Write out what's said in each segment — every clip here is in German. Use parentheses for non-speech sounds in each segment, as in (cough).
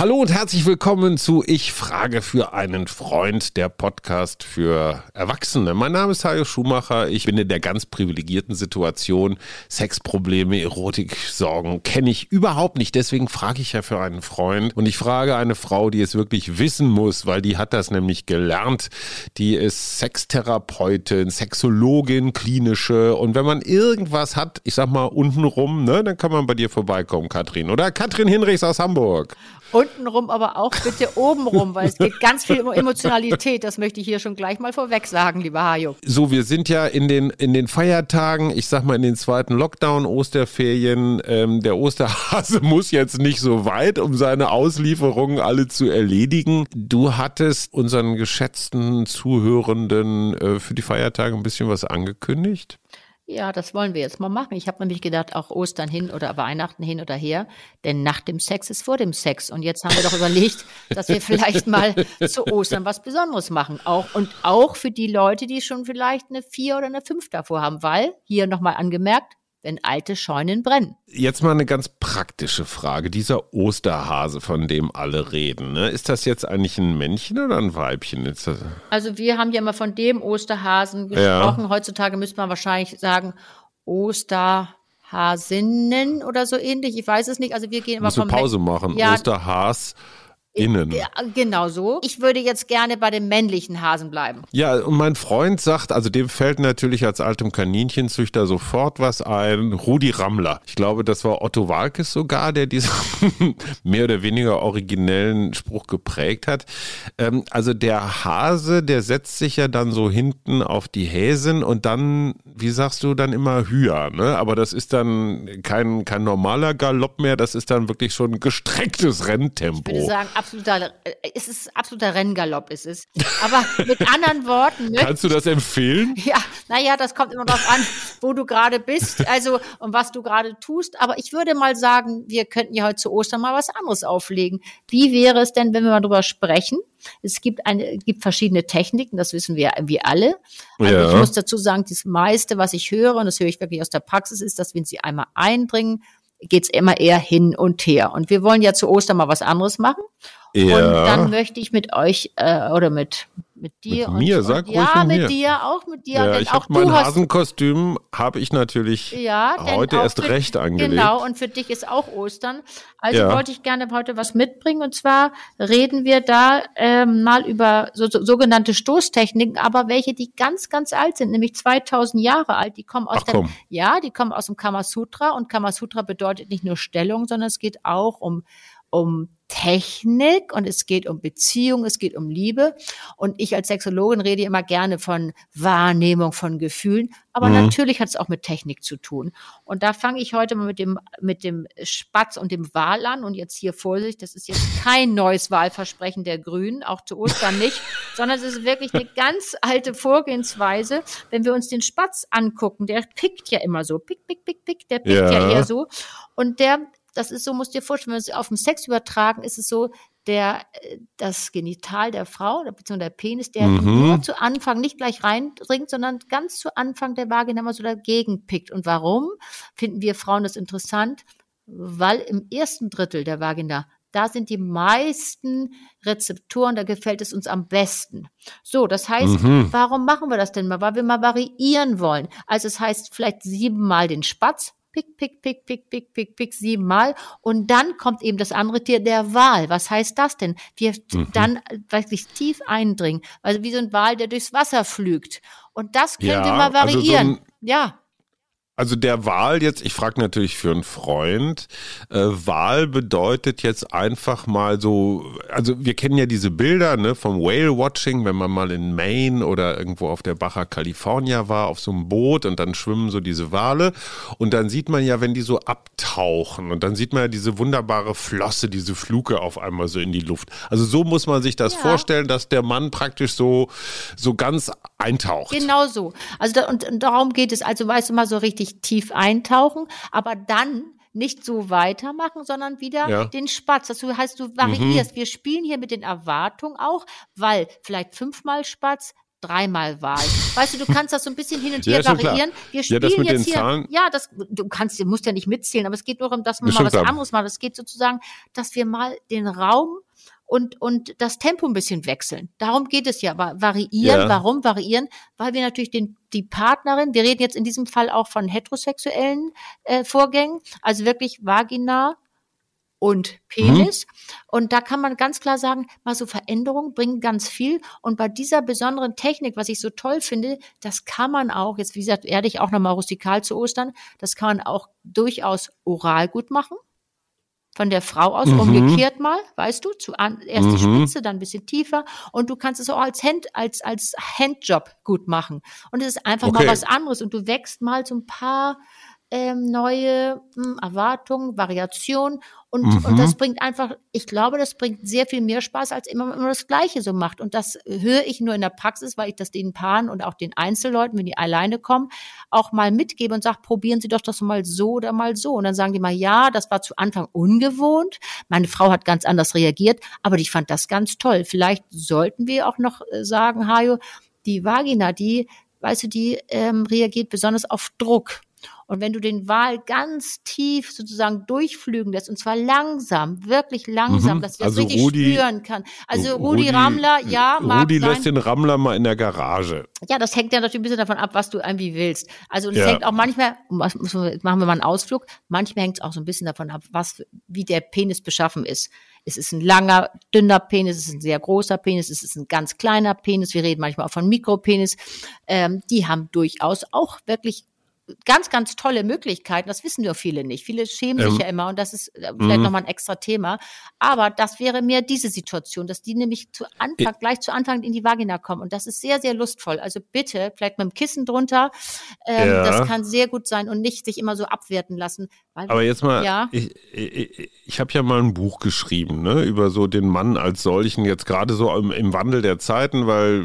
Hallo und herzlich willkommen zu Ich frage für einen Freund, der Podcast für Erwachsene. Mein Name ist Hajo Schumacher. Ich bin in der ganz privilegierten Situation. Sexprobleme, Erotiksorgen kenne ich überhaupt nicht. Deswegen frage ich ja für einen Freund. Und ich frage eine Frau, die es wirklich wissen muss, weil die hat das nämlich gelernt. Die ist Sextherapeutin, Sexologin, klinische. Und wenn man irgendwas hat, ich sag mal untenrum, ne, dann kann man bei dir vorbeikommen, Katrin. Oder Katrin Hinrichs aus Hamburg. Untenrum, aber auch bitte obenrum, weil es geht ganz viel um (laughs) Emotionalität. Das möchte ich hier schon gleich mal vorweg sagen, lieber Hajo. So, wir sind ja in den, in den Feiertagen, ich sag mal in den zweiten Lockdown, Osterferien. Ähm, der Osterhase (laughs) muss jetzt nicht so weit, um seine Auslieferungen alle zu erledigen. Du hattest unseren geschätzten Zuhörenden äh, für die Feiertage ein bisschen was angekündigt. Ja, das wollen wir jetzt mal machen. Ich habe nämlich gedacht, auch Ostern hin oder Weihnachten hin oder her, denn nach dem Sex ist vor dem Sex. Und jetzt haben wir doch überlegt, (laughs) dass wir vielleicht mal zu Ostern was Besonderes machen. Auch, und auch für die Leute, die schon vielleicht eine vier oder eine fünf davor haben, weil, hier nochmal angemerkt, wenn alte Scheunen brennen. Jetzt mal eine ganz praktische Frage. Dieser Osterhase, von dem alle reden, ne? ist das jetzt eigentlich ein Männchen oder ein Weibchen? Also wir haben ja immer von dem Osterhasen gesprochen. Ja. Heutzutage müsste man wahrscheinlich sagen Osterhasinnen oder so ähnlich. Ich weiß es nicht. Also wir gehen immer vom Pause machen. Ja, Osterhas Innen. Ja, genau so. Ich würde jetzt gerne bei dem männlichen Hasen bleiben. Ja, und mein Freund sagt, also dem fällt natürlich als altem Kaninchenzüchter sofort was ein. Rudi Rammler. Ich glaube, das war Otto Walkes sogar, der diesen (laughs) mehr oder weniger originellen Spruch geprägt hat. Ähm, also der Hase, der setzt sich ja dann so hinten auf die Häsen und dann, wie sagst du, dann immer höher. Ne? Aber das ist dann kein, kein normaler Galopp mehr, das ist dann wirklich schon gestrecktes Renntempo. Ich würde sagen, absoluter, äh, es ist absoluter Renngalopp, ist es. Aber mit anderen Worten. Kannst du das empfehlen? (laughs) Ja, naja, das kommt immer darauf an, wo du gerade bist, also und was du gerade tust. Aber ich würde mal sagen, wir könnten ja heute zu Ostern mal was anderes auflegen. Wie wäre es denn, wenn wir mal drüber sprechen? Es gibt eine, gibt verschiedene Techniken, das wissen wir, wir alle. Also ja. ich muss dazu sagen, das meiste, was ich höre, und das höre ich wirklich aus der Praxis, ist, dass wenn sie einmal einbringen, geht's immer eher hin und her. Und wir wollen ja zu Ostern mal was anderes machen. Ja. Und dann möchte ich mit euch äh, oder mit mit dir mit mir, und, sag und, ruhig ja, mit mir. dir, auch mit dir. Ja, ich habe mein Hasenkostüm habe ich natürlich ja, heute erst für, recht angelegt. Genau, und für dich ist auch Ostern. Also ja. wollte ich gerne heute was mitbringen. Und zwar reden wir da ähm, mal über so, so, sogenannte Stoßtechniken, aber welche, die ganz, ganz alt sind, nämlich 2000 Jahre alt. Die kommen aus Ach, dem, ja, die kommen aus dem Kamasutra. Und Kamasutra bedeutet nicht nur Stellung, sondern es geht auch um um Technik und es geht um Beziehung, es geht um Liebe. Und ich als Sexologin rede immer gerne von Wahrnehmung von Gefühlen, aber mhm. natürlich hat es auch mit Technik zu tun. Und da fange ich heute mal mit dem, mit dem Spatz und dem Wal an. Und jetzt hier Vorsicht, das ist jetzt kein neues Wahlversprechen der Grünen, auch zu Ostern nicht, (laughs) sondern es ist wirklich eine ganz alte Vorgehensweise. Wenn wir uns den Spatz angucken, der pickt ja immer so, pick, pick, pick, pick, der pickt ja, ja eher so. Und der das ist so, musst dir vorstellen, wenn wir es auf den Sex übertragen, ist es so, der, äh, das Genital der Frau, beziehungsweise der Penis, der mhm. nur zu Anfang nicht gleich reindringt, sondern ganz zu Anfang der Vagina mal so dagegen pickt. Und warum finden wir Frauen das interessant? Weil im ersten Drittel der Vagina da sind die meisten Rezeptoren, da gefällt es uns am besten. So, das heißt, mhm. warum machen wir das denn mal? Weil wir mal variieren wollen. Also es heißt vielleicht siebenmal den Spatz, pick, pick, pick, pick, pick, pick, pick, siebenmal. Und dann kommt eben das andere Tier der Wal. Was heißt das denn? Wir mhm. dann wirklich tief eindringen. Also wie so ein Wal, der durchs Wasser flügt. Und das können ja, mal variieren. Also so ja. Also der Wahl jetzt, ich frage natürlich für einen Freund, äh, Wahl bedeutet jetzt einfach mal so, also wir kennen ja diese Bilder ne, vom Whale-Watching, wenn man mal in Maine oder irgendwo auf der Baja California war, auf so einem Boot und dann schwimmen so diese Wale und dann sieht man ja, wenn die so abtauchen und dann sieht man ja diese wunderbare Flosse, diese Fluke auf einmal so in die Luft. Also so muss man sich das ja. vorstellen, dass der Mann praktisch so, so ganz eintaucht. Genau so. Also da, und, und darum geht es. Also weißt du mal so richtig tief eintauchen, aber dann nicht so weitermachen, sondern wieder ja. den Spatz. Das heißt, du variierst. Mhm. Wir spielen hier mit den Erwartungen auch, weil vielleicht fünfmal Spatz, dreimal Wahl. Weißt du, du kannst das so ein bisschen hin und (laughs) her ja, variieren. Wir spielen ja, jetzt hier, Zahlen. ja, das, du kannst, du musst ja nicht mitzählen, aber es geht nur darum, dass man mal was anderes macht. Es geht sozusagen, dass wir mal den Raum und, und das Tempo ein bisschen wechseln. Darum geht es ja. Variieren, ja. warum variieren? Weil wir natürlich den, die Partnerin, wir reden jetzt in diesem Fall auch von heterosexuellen äh, Vorgängen, also wirklich Vagina, und Penis. Mhm. Und da kann man ganz klar sagen, mal so Veränderungen bringen ganz viel. Und bei dieser besonderen Technik, was ich so toll finde, das kann man auch, jetzt wie gesagt, werde ich auch nochmal rustikal zu Ostern, das kann man auch durchaus oral gut machen von der Frau aus, mhm. umgekehrt mal, weißt du, zu an, erst die mhm. Spitze, dann ein bisschen tiefer und du kannst es auch als Hand, als, als Handjob gut machen. Und es ist einfach okay. mal was anderes und du wächst mal so ein paar ähm, neue hm, Erwartungen, Variationen und, mhm. und das bringt einfach, ich glaube, das bringt sehr viel mehr Spaß, als immer, immer das Gleiche so macht. Und das höre ich nur in der Praxis, weil ich das den Paaren und auch den Einzelleuten, wenn die alleine kommen, auch mal mitgebe und sage, probieren Sie doch das mal so oder mal so. Und dann sagen die mal, ja, das war zu Anfang ungewohnt. Meine Frau hat ganz anders reagiert, aber ich fand das ganz toll. Vielleicht sollten wir auch noch äh, sagen, Hajo, die Vagina, die, weißt du, die ähm, reagiert besonders auf Druck. Und wenn du den Wal ganz tief sozusagen durchflügen lässt, und zwar langsam, wirklich langsam, mhm. dass also das richtig Rudi, spüren kann. Also Rudi, Rudi Rammler, ja, mag Rudi sein. lässt den Rammler mal in der Garage. Ja, das hängt ja natürlich ein bisschen davon ab, was du irgendwie willst. Also es ja. hängt auch manchmal, machen wir mal einen Ausflug, manchmal hängt es auch so ein bisschen davon ab, was, wie der Penis beschaffen ist. Es ist ein langer, dünner Penis, es ist ein sehr großer Penis, es ist ein ganz kleiner Penis. Wir reden manchmal auch von Mikropenis. Ähm, die haben durchaus auch wirklich ganz, ganz tolle Möglichkeiten. Das wissen ja viele nicht. Viele schämen ähm, sich ja immer und das ist äh, vielleicht mhm. nochmal ein extra Thema. Aber das wäre mir diese Situation, dass die nämlich zu Anfang, gleich zu Anfang in die Vagina kommen. Und das ist sehr, sehr lustvoll. Also bitte, vielleicht mit dem Kissen drunter. Ähm, ja. Das kann sehr gut sein und nicht sich immer so abwerten lassen. Aber jetzt mal, ja. ich, ich, ich habe ja mal ein Buch geschrieben, ne, über so den Mann als solchen, jetzt gerade so im, im Wandel der Zeiten, weil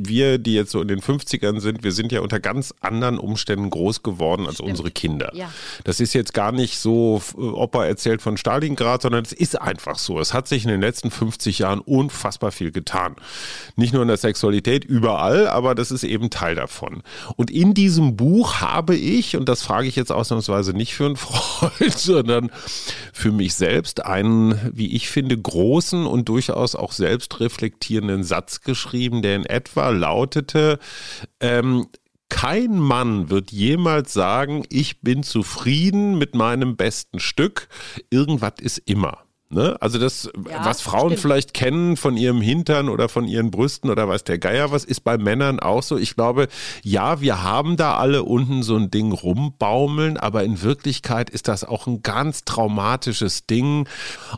wir, die jetzt so in den 50ern sind, wir sind ja unter ganz anderen Umständen groß groß geworden als Stimmt. unsere Kinder. Ja. Das ist jetzt gar nicht so, Opa erzählt von Stalingrad, sondern es ist einfach so. Es hat sich in den letzten 50 Jahren unfassbar viel getan. Nicht nur in der Sexualität, überall, aber das ist eben Teil davon. Und in diesem Buch habe ich, und das frage ich jetzt ausnahmsweise nicht für einen Freund, sondern für mich selbst, einen, wie ich finde, großen und durchaus auch selbstreflektierenden Satz geschrieben, der in etwa lautete, ähm, kein Mann wird jemals sagen, ich bin zufrieden mit meinem besten Stück. Irgendwas ist immer. Ne? Also das, ja, was Frauen stimmt. vielleicht kennen von ihrem Hintern oder von ihren Brüsten oder weiß der Geier was, ist bei Männern auch so. Ich glaube, ja, wir haben da alle unten so ein Ding rumbaumeln, aber in Wirklichkeit ist das auch ein ganz traumatisches Ding.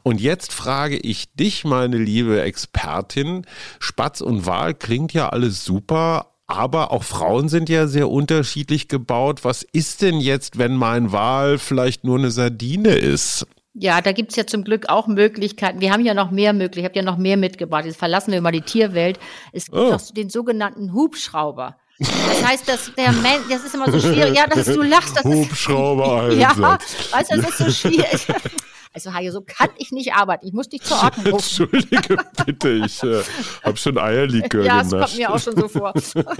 Und jetzt frage ich dich, meine liebe Expertin, Spatz und Wal klingt ja alles super, aber auch Frauen sind ja sehr unterschiedlich gebaut. Was ist denn jetzt, wenn mein Wal vielleicht nur eine Sardine ist? Ja, da gibt's ja zum Glück auch Möglichkeiten. Wir haben ja noch mehr Möglichkeiten. Ich habe ja noch mehr mitgebracht. Jetzt verlassen wir mal die Tierwelt. Es gibt oh. den sogenannten Hubschrauber. Das heißt, dass der Mensch, das ist immer so schwierig. Ja, dass du lachst. Das Hubschrauber. Ist, (laughs) ja, weißt du, das ist so schwierig. (laughs) Also Hajo, so kann ich nicht arbeiten. Ich muss dich zur Ordnung rufen. (laughs) Entschuldige bitte, ich äh, habe schon Eierlikör (laughs) Ja, das kommt mir auch schon so vor.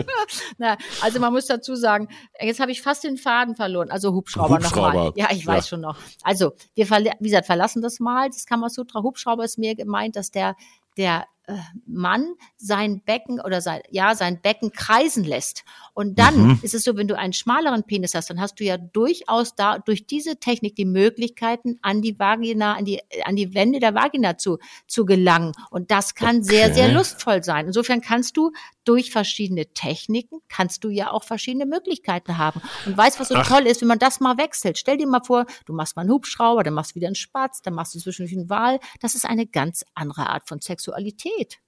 (laughs) Na, also man muss dazu sagen, jetzt habe ich fast den Faden verloren. Also Hubschrauber, Hubschrauber. nochmal. Ja, ich weiß ja. schon noch. Also wir, wie gesagt, verlassen das mal. Das Kamasutra Hubschrauber ist mir gemeint, dass der der Mann sein Becken oder sein, ja, sein Becken kreisen lässt. Und dann mhm. ist es so, wenn du einen schmaleren Penis hast, dann hast du ja durchaus da durch diese Technik die Möglichkeiten, an die Vagina, an die, an die Wände der Vagina zu, zu gelangen. Und das kann okay. sehr, sehr lustvoll sein. Insofern kannst du durch verschiedene Techniken, kannst du ja auch verschiedene Möglichkeiten haben. Und weißt, was so Ach. toll ist, wenn man das mal wechselt. Stell dir mal vor, du machst mal einen Hubschrauber, dann machst du wieder einen Spatz, dann machst du zwischendurch einen Wal. Das ist eine ganz andere Art von Sexualität geht.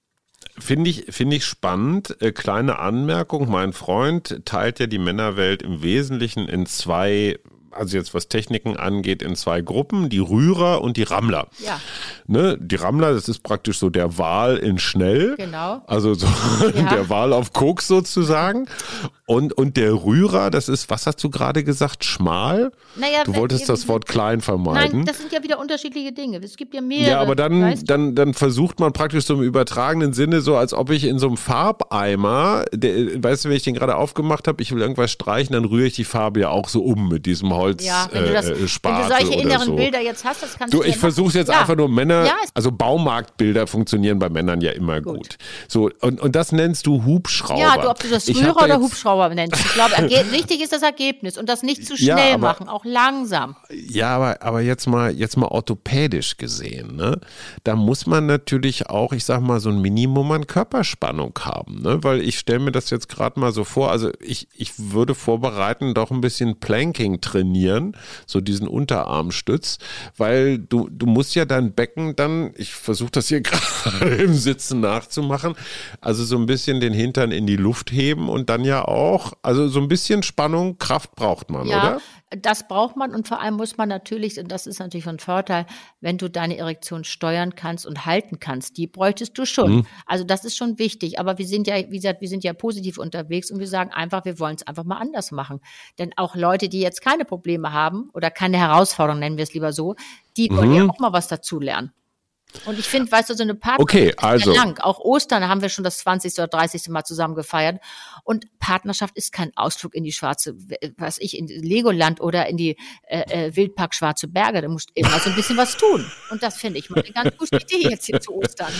Finde ich, finde ich spannend. Äh, kleine Anmerkung. Mein Freund teilt ja die Männerwelt im Wesentlichen in zwei also jetzt was Techniken angeht, in zwei Gruppen, die Rührer und die Rammler. Ja. Ne, die Rammler, das ist praktisch so der Wal in schnell. Genau. Also so (laughs) ja. der Wal auf Koks sozusagen. Und, und der Rührer, das ist, was hast du gerade gesagt, schmal? Naja, du wolltest das Wort klein vermeiden. Nein, das sind ja wieder unterschiedliche Dinge. Es gibt ja mehrere. Ja, aber dann, weißt du? dann, dann versucht man praktisch so im übertragenen Sinne, so als ob ich in so einem Farbeimer, der, weißt du, wenn ich den gerade aufgemacht habe, ich will irgendwas streichen, dann rühre ich die Farbe ja auch so um mit diesem Holz. Ja, wenn du, das, äh, wenn du solche inneren so. Bilder jetzt hast, das kannst du. Du, ich versuche jetzt ja. einfach nur Männer, ja, also Baumarktbilder funktionieren bei Männern ja immer gut. gut. So, und, und das nennst du Hubschrauber. Ja, du, ob du das Rührer oder Hubschrauber nennst. Ich glaube, (laughs) wichtig ist das Ergebnis und das nicht zu schnell ja, aber, machen, auch langsam. Ja, aber, aber jetzt mal, jetzt mal orthopädisch gesehen, ne? Da muss man natürlich auch, ich sag mal, so ein Minimum an Körperspannung haben, ne? Weil ich stelle mir das jetzt gerade mal so vor, also ich, ich würde vorbereiten, doch ein bisschen Planking trainieren, so diesen Unterarmstütz, weil du, du musst ja dein Becken dann, ich versuche das hier (laughs) gerade im Sitzen nachzumachen, also so ein bisschen den Hintern in die Luft heben und dann ja auch, also so ein bisschen Spannung, Kraft braucht man, ja, oder? Das braucht man und vor allem muss man natürlich, und das ist natürlich von Vorteil, wenn du deine Erektion steuern kannst und halten kannst, die bräuchtest du schon. Mhm. Also das ist schon wichtig. Aber wir sind ja, wie gesagt, wir sind ja positiv unterwegs und wir sagen einfach, wir wollen es einfach mal anders machen. Denn auch Leute, die jetzt keine Probleme haben oder keine Herausforderungen, nennen wir es lieber so, die wollen ja mhm. auch mal was dazu lernen. Und ich finde, weißt du, so eine Partnerschaft okay, also. ist lang. Auch Ostern haben wir schon das 20. oder 30. Mal zusammen gefeiert. Und Partnerschaft ist kein Ausflug in die schwarze, was ich, in Legoland oder in die äh, äh, Wildpark Schwarze Berge. Da musst du immer so ein bisschen was tun. Und das finde ich mal eine ganz gute Idee jetzt hier zu Ostern.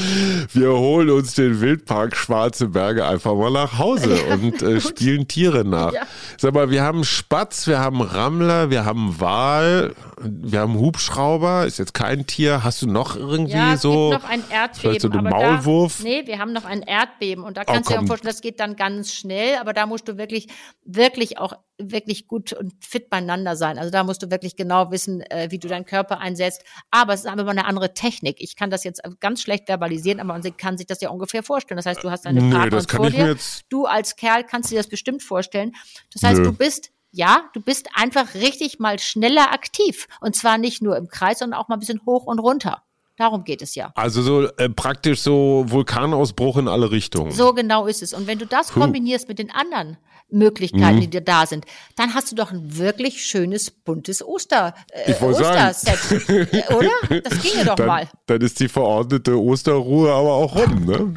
Wir holen uns den Wildpark Schwarze Berge einfach mal nach Hause ja, und äh, spielen Tiere nach. Ja. Sag mal, wir haben Spatz, wir haben Rammler, wir haben Wal, wir haben Hubschrauber. Ist jetzt kein Tier. Hast du noch irgendwie ja, es so. Gibt noch ein Erdbeben. So aber Maulwurf? Da, nee, wir haben noch ein Erdbeben und da oh, kannst oh, du dir vorstellen, das geht dann ganz schnell, aber da musst du wirklich, wirklich auch wirklich gut und fit beieinander sein. Also da musst du wirklich genau wissen, äh, wie du deinen Körper einsetzt. Aber es ist einfach mal eine andere Technik. Ich kann das jetzt ganz schlecht verbalisieren, aber man kann sich das ja ungefähr vorstellen. Das heißt, du hast deine nee, Partnerin vor dir. Du als Kerl kannst dir das bestimmt vorstellen. Das heißt, Nö. du bist ja, du bist einfach richtig mal schneller aktiv. Und zwar nicht nur im Kreis, sondern auch mal ein bisschen hoch und runter. Darum geht es ja. Also so äh, praktisch so Vulkanausbruch in alle Richtungen. So genau ist es. Und wenn du das Puh. kombinierst mit den anderen Möglichkeiten, mhm. die dir da sind, dann hast du doch ein wirklich schönes, buntes Oster, äh, Osterset. (laughs) Äh, oder? Das ginge doch dann, mal. Dann ist die verordnete Osterruhe aber auch rum, ne?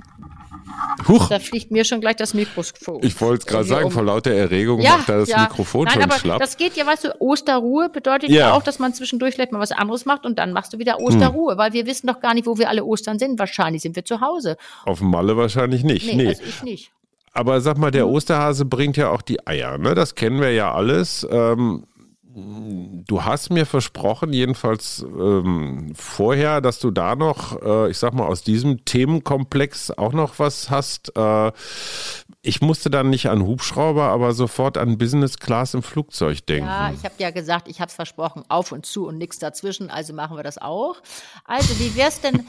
Huch. Da fliegt mir schon gleich das Mikrofon. Ich wollte es gerade sagen, um. vor lauter Erregung ja, macht da das ja. Mikrofon Nein, schon aber schlapp. Das geht ja, weißt du, Osterruhe bedeutet ja. ja. auch, dass man zwischendurch vielleicht mal was anderes macht und dann machst du wieder Osterruhe, hm. weil wir wissen doch gar nicht, wo wir alle Ostern sind. Wahrscheinlich sind wir zu Hause. Auf dem Malle wahrscheinlich nicht. Nee, nee. Also ich nicht. Aber sag mal, der hm. Osterhase bringt ja auch die Eier, ne? Das kennen wir ja alles. Ähm, Du hast mir versprochen, jedenfalls ähm, vorher, dass du da noch, äh, ich sag mal, aus diesem Themenkomplex auch noch was hast. Äh, ich musste dann nicht an Hubschrauber, aber sofort an Business Class im Flugzeug denken. Ja, ich habe ja gesagt, ich habe es versprochen, auf und zu und nichts dazwischen, also machen wir das auch. Also, wie wäre es denn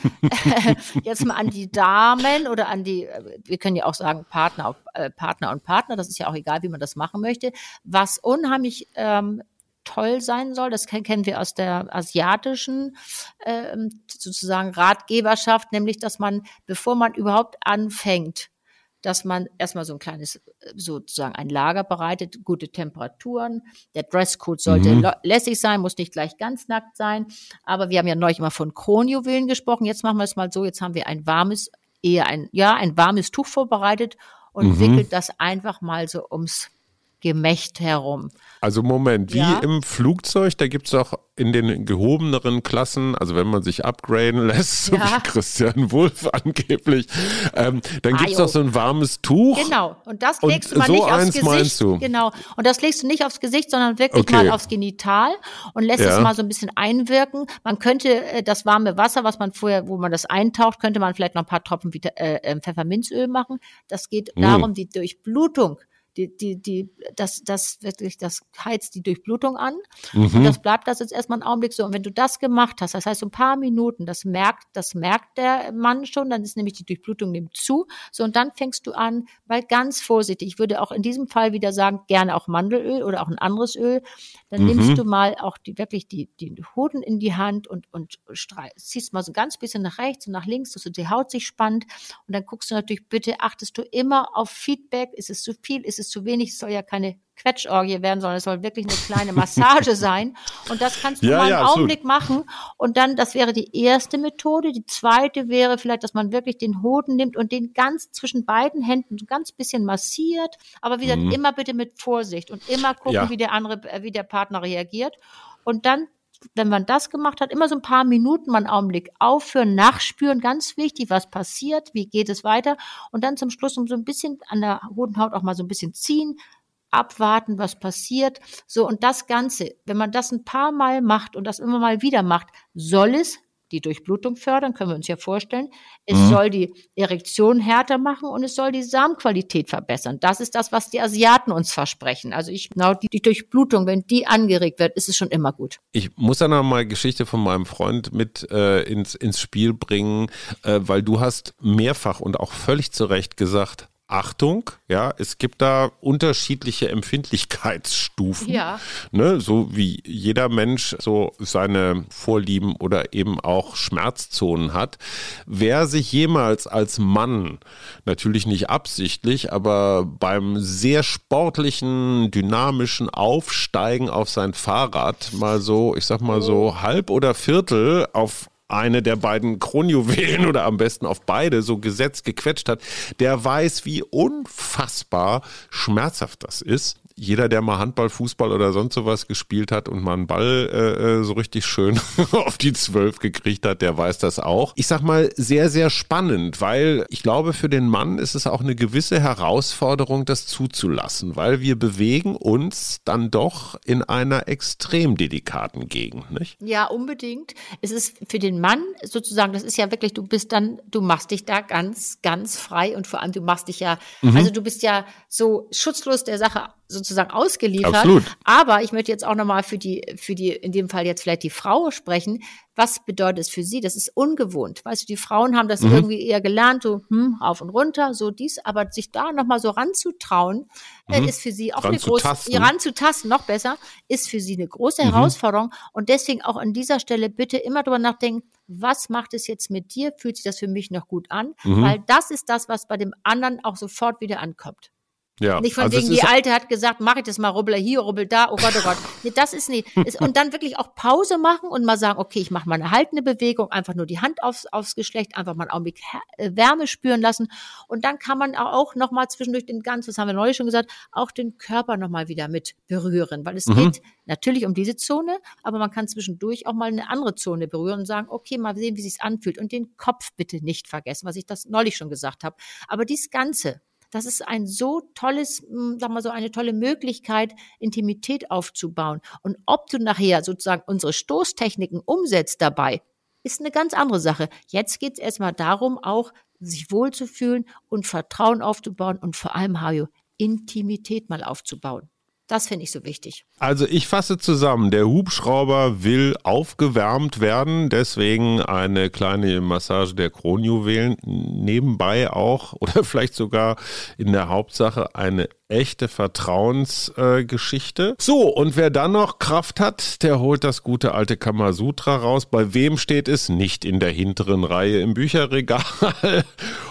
(laughs) jetzt mal an die Damen oder an die, wir können ja auch sagen Partner, äh, Partner und Partner, das ist ja auch egal, wie man das machen möchte, was unheimlich ähm, toll sein soll. Das kennen wir aus der asiatischen äh, sozusagen Ratgeberschaft, nämlich dass man, bevor man überhaupt anfängt, dass man erstmal so ein kleines, sozusagen ein Lager bereitet, gute Temperaturen. Der Dresscode sollte mhm. lässig sein, muss nicht gleich ganz nackt sein. Aber wir haben ja neulich immer von Kronjuwelen gesprochen. Jetzt machen wir es mal so. Jetzt haben wir ein warmes, eher ein, ja, ein warmes Tuch vorbereitet und mhm. wickelt das einfach mal so ums Gemächt herum. Also Moment, wie ja? im Flugzeug, da gibt es auch in den gehobeneren Klassen, also wenn man sich upgraden (laughs) lässt, so ja. wie Christian Wulff angeblich, ähm, dann gibt es doch so ein warmes Tuch. Genau, und das legst und du mal so nicht aufs Gesicht. Du. Genau, und das legst du nicht aufs Gesicht, sondern wirklich okay. mal aufs Genital und lässt ja. es mal so ein bisschen einwirken. Man könnte äh, das warme Wasser, was man vorher, wo man das eintaucht, könnte man vielleicht noch ein paar Tropfen äh, äh, Pfefferminzöl machen. Das geht mm. darum, die Durchblutung die, die, die, das, das wirklich, das heizt die Durchblutung an. Mhm. Und das bleibt das jetzt erstmal einen Augenblick so. Und wenn du das gemacht hast, das heißt so ein paar Minuten, das merkt, das merkt der Mann schon, dann ist nämlich die Durchblutung nimmt zu. So, und dann fängst du an, weil ganz vorsichtig, ich würde auch in diesem Fall wieder sagen, gerne auch Mandelöl oder auch ein anderes Öl. Dann mhm. nimmst du mal auch die, wirklich die, die Hoden in die Hand und, und ziehst mal so ganz bisschen nach rechts und nach links, dass du die Haut sich spannt. Und dann guckst du natürlich bitte, achtest du immer auf Feedback. Ist es zu viel? Ist es zu wenig, es soll ja keine Quetschorgie werden, sondern es soll wirklich eine kleine Massage (laughs) sein. Und das kannst du ja, mal einen ja, Augenblick machen. Und dann, das wäre die erste Methode. Die zweite wäre vielleicht, dass man wirklich den Hoden nimmt und den ganz zwischen beiden Händen so ganz bisschen massiert. Aber wie gesagt, mhm. immer bitte mit Vorsicht und immer gucken, ja. wie der andere, äh, wie der Partner reagiert. Und dann wenn man das gemacht hat, immer so ein paar Minuten mal einen Augenblick aufhören, nachspüren, ganz wichtig, was passiert, wie geht es weiter und dann zum Schluss um so ein bisschen an der Hodenhaut auch mal so ein bisschen ziehen, abwarten, was passiert. So, und das Ganze, wenn man das ein paar Mal macht und das immer mal wieder macht, soll es die Durchblutung fördern, können wir uns ja vorstellen. Es mhm. soll die Erektion härter machen und es soll die Samenqualität verbessern. Das ist das, was die Asiaten uns versprechen. Also ich, genau die, die Durchblutung, wenn die angeregt wird, ist es schon immer gut. Ich muss da noch mal Geschichte von meinem Freund mit äh, ins, ins Spiel bringen, äh, weil du hast mehrfach und auch völlig zu Recht gesagt, Achtung, ja, es gibt da unterschiedliche Empfindlichkeitsstufen. Ja. Ne, so wie jeder Mensch so seine Vorlieben oder eben auch Schmerzzonen hat. Wer sich jemals als Mann, natürlich nicht absichtlich, aber beim sehr sportlichen, dynamischen Aufsteigen auf sein Fahrrad mal so, ich sag mal so halb oder Viertel auf eine der beiden Kronjuwelen oder am besten auf beide so gesetzt gequetscht hat, der weiß, wie unfassbar schmerzhaft das ist jeder, der mal Handball, Fußball oder sonst sowas gespielt hat und mal einen Ball äh, äh so richtig schön (laughs) auf die Zwölf gekriegt hat, der weiß das auch. Ich sag mal, sehr, sehr spannend, weil ich glaube, für den Mann ist es auch eine gewisse Herausforderung, das zuzulassen, weil wir bewegen uns dann doch in einer extrem delikaten Gegend, nicht? Ja, unbedingt. Es ist für den Mann sozusagen, das ist ja wirklich, du bist dann, du machst dich da ganz, ganz frei und vor allem du machst dich ja, mhm. also du bist ja so schutzlos der Sache sozusagen ausgeliefert. Absolut. Aber ich möchte jetzt auch nochmal für die, für die, in dem Fall jetzt vielleicht die Frau sprechen. Was bedeutet es für sie? Das ist ungewohnt. Weißt du, die Frauen haben das mhm. irgendwie eher gelernt, so hm, auf und runter, so dies, aber sich da nochmal so ranzutrauen, äh, mhm. ist für sie auch ran eine große, ranzutasten, noch besser, ist für sie eine große mhm. Herausforderung. Und deswegen auch an dieser Stelle bitte immer drüber nachdenken, was macht es jetzt mit dir? Fühlt sich das für mich noch gut an? Mhm. Weil das ist das, was bei dem anderen auch sofort wieder ankommt. Ja, nicht von also wegen, die Alte hat gesagt, mach ich das mal, rubbel hier, rubbel da, oh Gott, oh Gott. Nee, das ist nicht. und dann wirklich auch Pause machen und mal sagen, okay, ich mache mal eine haltende Bewegung, einfach nur die Hand aufs, aufs Geschlecht, einfach mal einen Augenblick äh, Wärme spüren lassen. Und dann kann man auch noch mal zwischendurch den ganzen, das haben wir neulich schon gesagt, auch den Körper noch mal wieder mit berühren. Weil es mhm. geht natürlich um diese Zone, aber man kann zwischendurch auch mal eine andere Zone berühren und sagen, okay, mal sehen, wie sich's anfühlt. Und den Kopf bitte nicht vergessen, was ich das neulich schon gesagt habe. Aber dies Ganze, das ist ein so tolles, hm, sag mal so eine tolle Möglichkeit, Intimität aufzubauen. Und ob du nachher sozusagen unsere Stoßtechniken umsetzt dabei, ist eine ganz andere Sache. Jetzt geht es erstmal darum, auch sich wohlzufühlen und Vertrauen aufzubauen und vor allem, Hajo, Intimität mal aufzubauen. Das finde ich so wichtig. Also ich fasse zusammen, der Hubschrauber will aufgewärmt werden, deswegen eine kleine Massage der Kronjuwelen, nebenbei auch (laughs) oder vielleicht sogar in der Hauptsache eine echte Vertrauensgeschichte. Äh, so, und wer dann noch Kraft hat, der holt das gute alte Kamasutra raus. Bei wem steht es? Nicht in der hinteren Reihe im Bücherregal. (laughs)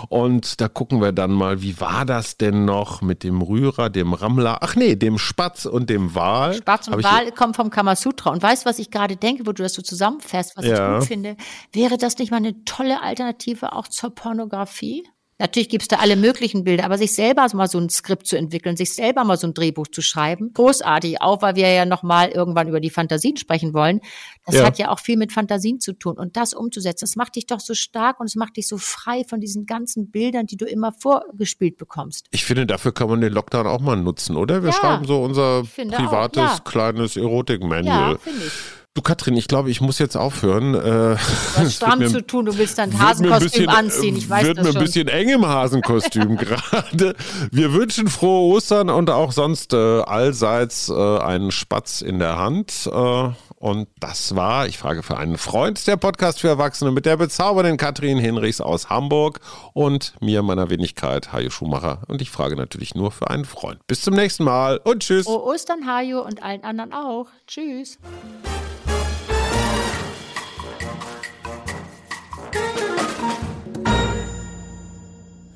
Und da gucken wir dann mal, wie war das denn noch mit dem Rührer, dem Rammler, ach nee, dem Spatz und dem Wal. Spatz und Wal kommen vom Kamasutra. Und weißt du, was ich gerade denke, wo du das so zusammenfährst, was ja. ich gut finde? Wäre das nicht mal eine tolle Alternative auch zur Pornografie? Natürlich gibt's da alle möglichen Bilder, aber sich selber mal so ein Skript zu entwickeln, sich selber mal so ein Drehbuch zu schreiben, großartig, auch weil wir ja noch mal irgendwann über die Fantasien sprechen wollen. Das ja. hat ja auch viel mit Fantasien zu tun und das umzusetzen, das macht dich doch so stark und es macht dich so frei von diesen ganzen Bildern, die du immer vorgespielt bekommst. Ich finde, dafür kann man den Lockdown auch mal nutzen, oder? Wir ja, schreiben so unser privates auch, ja. kleines Erotik-Manual. Ja, finde ich. Du Katrin, ich glaube, ich muss jetzt aufhören. Äh, (laughs) Was stramm zu tun, du willst dein Hasenkostüm bisschen, anziehen, ich weiß wird das mir ein bisschen eng im Hasenkostüm (laughs) gerade. Wir wünschen frohe Ostern und auch sonst äh, allseits äh, einen Spatz in der Hand. Äh, und das war, ich frage für einen Freund, der Podcast für Erwachsene mit der bezaubernden Katrin Hinrichs aus Hamburg und mir, meiner Wenigkeit, Hajo Schumacher. Und ich frage natürlich nur für einen Freund. Bis zum nächsten Mal und tschüss. Frohe Ostern, Hajo und allen anderen auch. Tschüss.